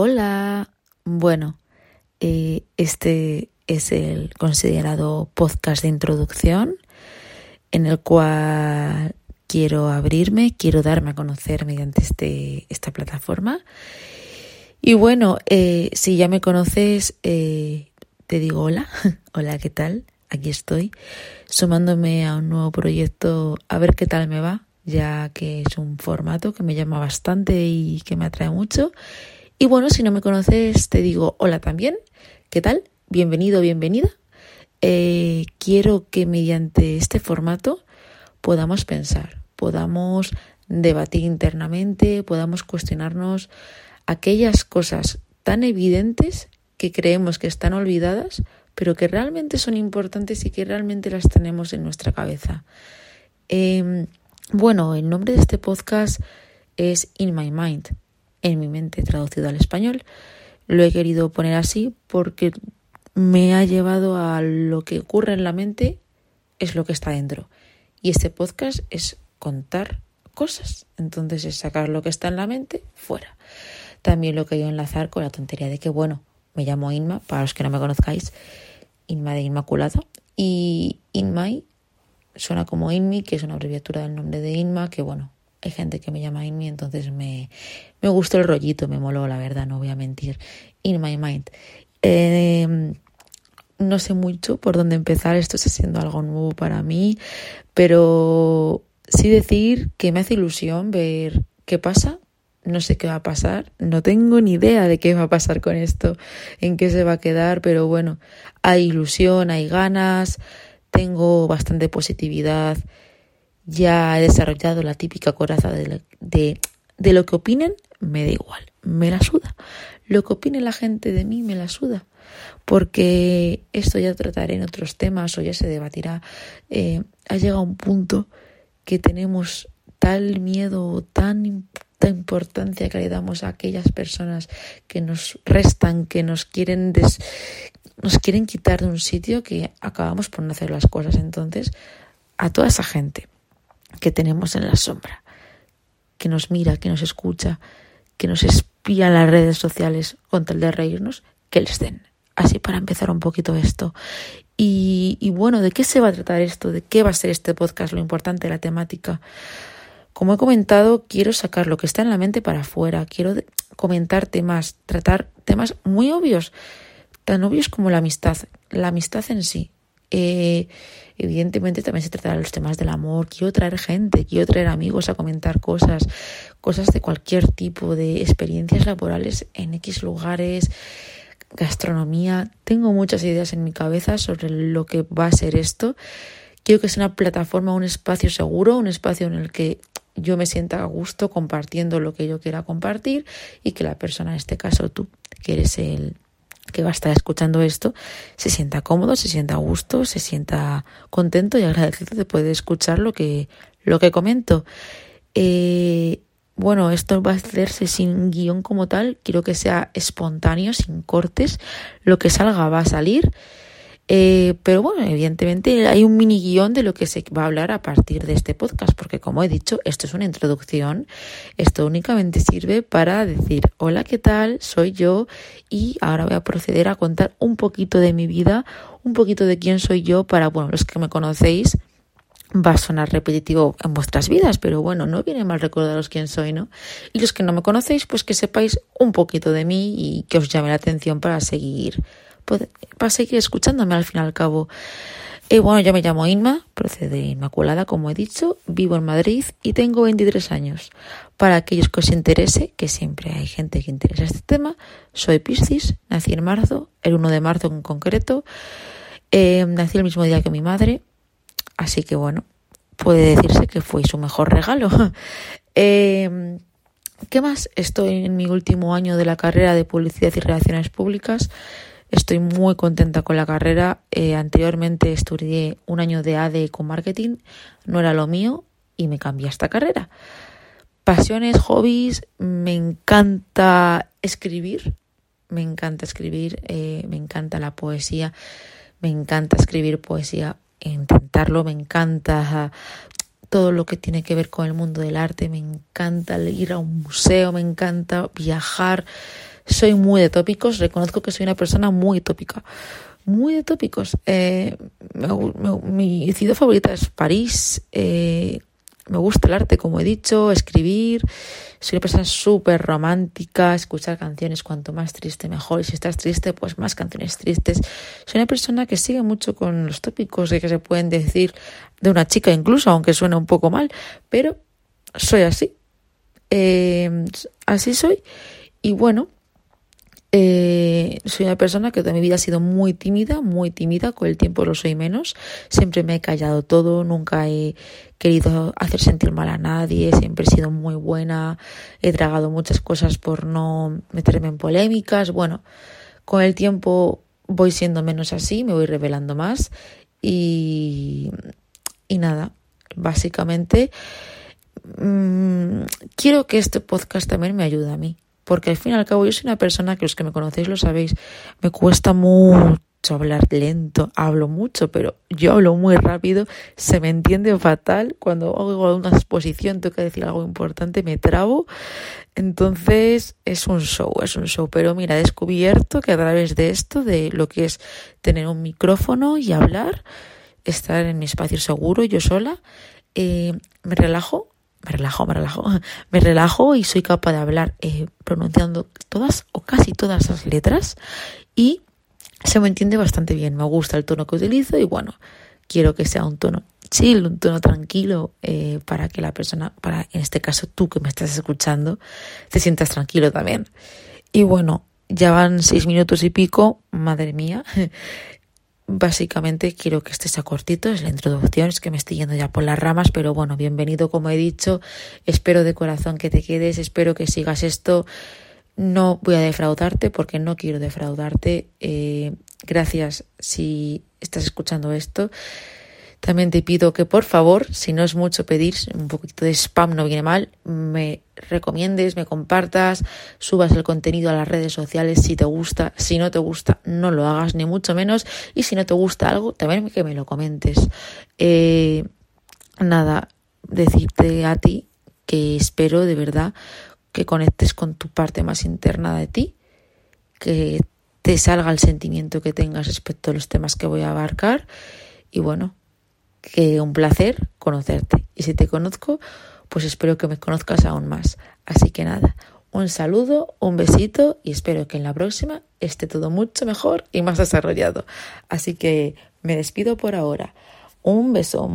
Hola. Bueno, eh, este es el considerado podcast de introducción en el cual quiero abrirme, quiero darme a conocer mediante este, esta plataforma. Y bueno, eh, si ya me conoces, eh, te digo hola, hola, ¿qué tal? Aquí estoy, sumándome a un nuevo proyecto a ver qué tal me va, ya que es un formato que me llama bastante y que me atrae mucho y bueno, si no me conoces, te digo hola también. ¿Qué tal? Bienvenido, bienvenida. Eh, quiero que mediante este formato podamos pensar, podamos debatir internamente, podamos cuestionarnos aquellas cosas tan evidentes que creemos que están olvidadas, pero que realmente son importantes y que realmente las tenemos en nuestra cabeza. Em, bueno, el nombre de este podcast es In My Mind en mi mente traducido al español. Lo he querido poner así porque me ha llevado a lo que ocurre en la mente es lo que está dentro. Y este podcast es contar cosas. Entonces es sacar lo que está en la mente fuera. También lo que yo enlazar con la tontería de que, bueno, me llamo Inma, para los que no me conozcáis, Inma de Inmaculado. Y Inmai suena como Inmi, que es una abreviatura del nombre de Inma, que bueno, hay gente que me llama Inmi, entonces me, me gustó el rollito, me moló, la verdad, no voy a mentir. In my mind. Em, no sé mucho por dónde empezar, esto está siendo algo nuevo para mí, pero sí decir que me hace ilusión ver qué pasa. No sé qué va a pasar, no tengo ni idea de qué va a pasar con esto, en qué se va a quedar, pero bueno, hay ilusión, hay ganas, tengo bastante positividad ya he desarrollado la típica coraza de, de, lo que opinen, me da igual, me la suda. Lo que opine la gente de mí me la suda. Porque esto ya trataré en otros temas o ya se debatirá. Eh, ha llegado un punto que tenemos tal miedo, tan, tanta importancia que le damos a aquellas personas que nos restan, que nos quieren nos quieren quitar de un sitio que acabamos por no hacer las cosas. Entonces, a toda esa gente que tenemos en la sombra, que nos mira, que nos escucha, que nos espía en las redes sociales con tal de reírnos, que les den. Así para empezar un poquito esto. Y, y bueno, ¿de qué se va a tratar esto? ¿De qué va a ser este podcast? Lo importante, la temática. Como he comentado, quiero sacar lo que está en la mente para afuera. Quiero comentar temas, tratar temas muy obvios, tan obvios como la amistad, la amistad en sí. Eh, evidentemente también se tratará los temas del amor. Quiero traer gente, quiero traer amigos a comentar cosas, cosas de cualquier tipo, de experiencias laborales en X lugares, gastronomía. Tengo muchas ideas en mi cabeza sobre lo que va a ser esto. Quiero que sea una plataforma, un espacio seguro, un espacio en el que yo me sienta a gusto compartiendo lo que yo quiera compartir y que la persona, en este caso tú, que eres el que va a estar escuchando esto se sienta cómodo, se sienta a gusto, se sienta contento y agradecido de poder escuchar lo que, lo que comento. Eh, bueno, esto va a hacerse sin guion como tal, quiero que sea espontáneo, sin cortes, lo que salga va a salir. Eh, pero bueno, evidentemente hay un mini guion de lo que se va a hablar a partir de este podcast, porque como he dicho, esto es una introducción, esto únicamente sirve para decir, hola, ¿qué tal? Soy yo y ahora voy a proceder a contar un poquito de mi vida, un poquito de quién soy yo para, bueno, los que me conocéis, va a sonar repetitivo en vuestras vidas, pero bueno, no viene mal recordaros quién soy, ¿no? Y los que no me conocéis, pues que sepáis un poquito de mí y que os llame la atención para seguir para seguir escuchándome al fin y al cabo. Y bueno, yo me llamo Inma, procede de Inmaculada, como he dicho, vivo en Madrid y tengo 23 años. Para aquellos que os interese, que siempre hay gente que interesa este tema, soy Piscis, nací en marzo, el 1 de marzo en concreto, eh, nací el mismo día que mi madre, así que bueno, puede decirse que fue su mejor regalo. eh, ¿Qué más? Estoy en mi último año de la carrera de Publicidad y Relaciones Públicas. Estoy muy contenta con la carrera. Eh, anteriormente estudié un año de ADE con marketing, no era lo mío y me cambié a esta carrera. Pasiones, hobbies, me encanta escribir, me encanta escribir, eh, me encanta la poesía, me encanta escribir poesía, intentarlo, me encanta todo lo que tiene que ver con el mundo del arte, me encanta ir a un museo, me encanta viajar soy muy de tópicos, reconozco que soy una persona muy tópica, muy de tópicos. Eh, mi ciudad favorita es París, eh, me gusta el arte, como he dicho, escribir. Soy una persona súper romántica, escuchar canciones cuanto más triste mejor. Y si estás triste, pues más canciones tristes. Soy una persona que sigue mucho con los tópicos de que se pueden decir de una chica incluso, aunque suena un poco mal. Pero soy así. Eh, así soy. Y bueno, eh, soy una persona que toda mi vida ha sido muy tímida, muy tímida, con el tiempo lo soy menos. Siempre me he callado todo, nunca he querido hacer sentir mal a nadie, siempre he sido muy buena, he tragado muchas cosas por no meterme en polémicas. Bueno, con el tiempo voy siendo menos así, me voy revelando más y, y nada, básicamente mmm, quiero que este podcast también me ayude a mí porque al fin y al cabo yo soy una persona que los que me conocéis lo sabéis, me cuesta mucho hablar lento, hablo mucho, pero yo hablo muy rápido, se me entiende fatal, cuando hago una exposición tengo que decir algo importante, me trabo, entonces es un show, es un show, pero mira, he descubierto que a través de esto, de lo que es tener un micrófono y hablar, estar en mi espacio seguro, yo sola, eh, me relajo, me relajo, me relajo, me relajo y soy capaz de hablar eh, pronunciando todas o casi todas las letras y se me entiende bastante bien. Me gusta el tono que utilizo y bueno, quiero que sea un tono chill, un tono tranquilo eh, para que la persona, para en este caso tú que me estás escuchando, te sientas tranquilo también. Y bueno, ya van seis minutos y pico, madre mía. Básicamente quiero que este sea cortito, es la introducción, es que me estoy yendo ya por las ramas, pero bueno, bienvenido como he dicho, espero de corazón que te quedes, espero que sigas esto, no voy a defraudarte porque no quiero defraudarte, eh, gracias si estás escuchando esto, también te pido que por favor, si no es mucho pedir, un poquito de spam no viene mal, me recomiendes, me compartas, subas el contenido a las redes sociales si te gusta, si no te gusta, no lo hagas ni mucho menos y si no te gusta algo, también que me lo comentes. Eh, nada, decirte a ti que espero de verdad que conectes con tu parte más interna de ti, que te salga el sentimiento que tengas respecto a los temas que voy a abarcar y bueno, que un placer conocerte. Y si te conozco, pues espero que me conozcas aún más. Así que nada, un saludo, un besito y espero que en la próxima esté todo mucho mejor y más desarrollado. Así que me despido por ahora. Un beso.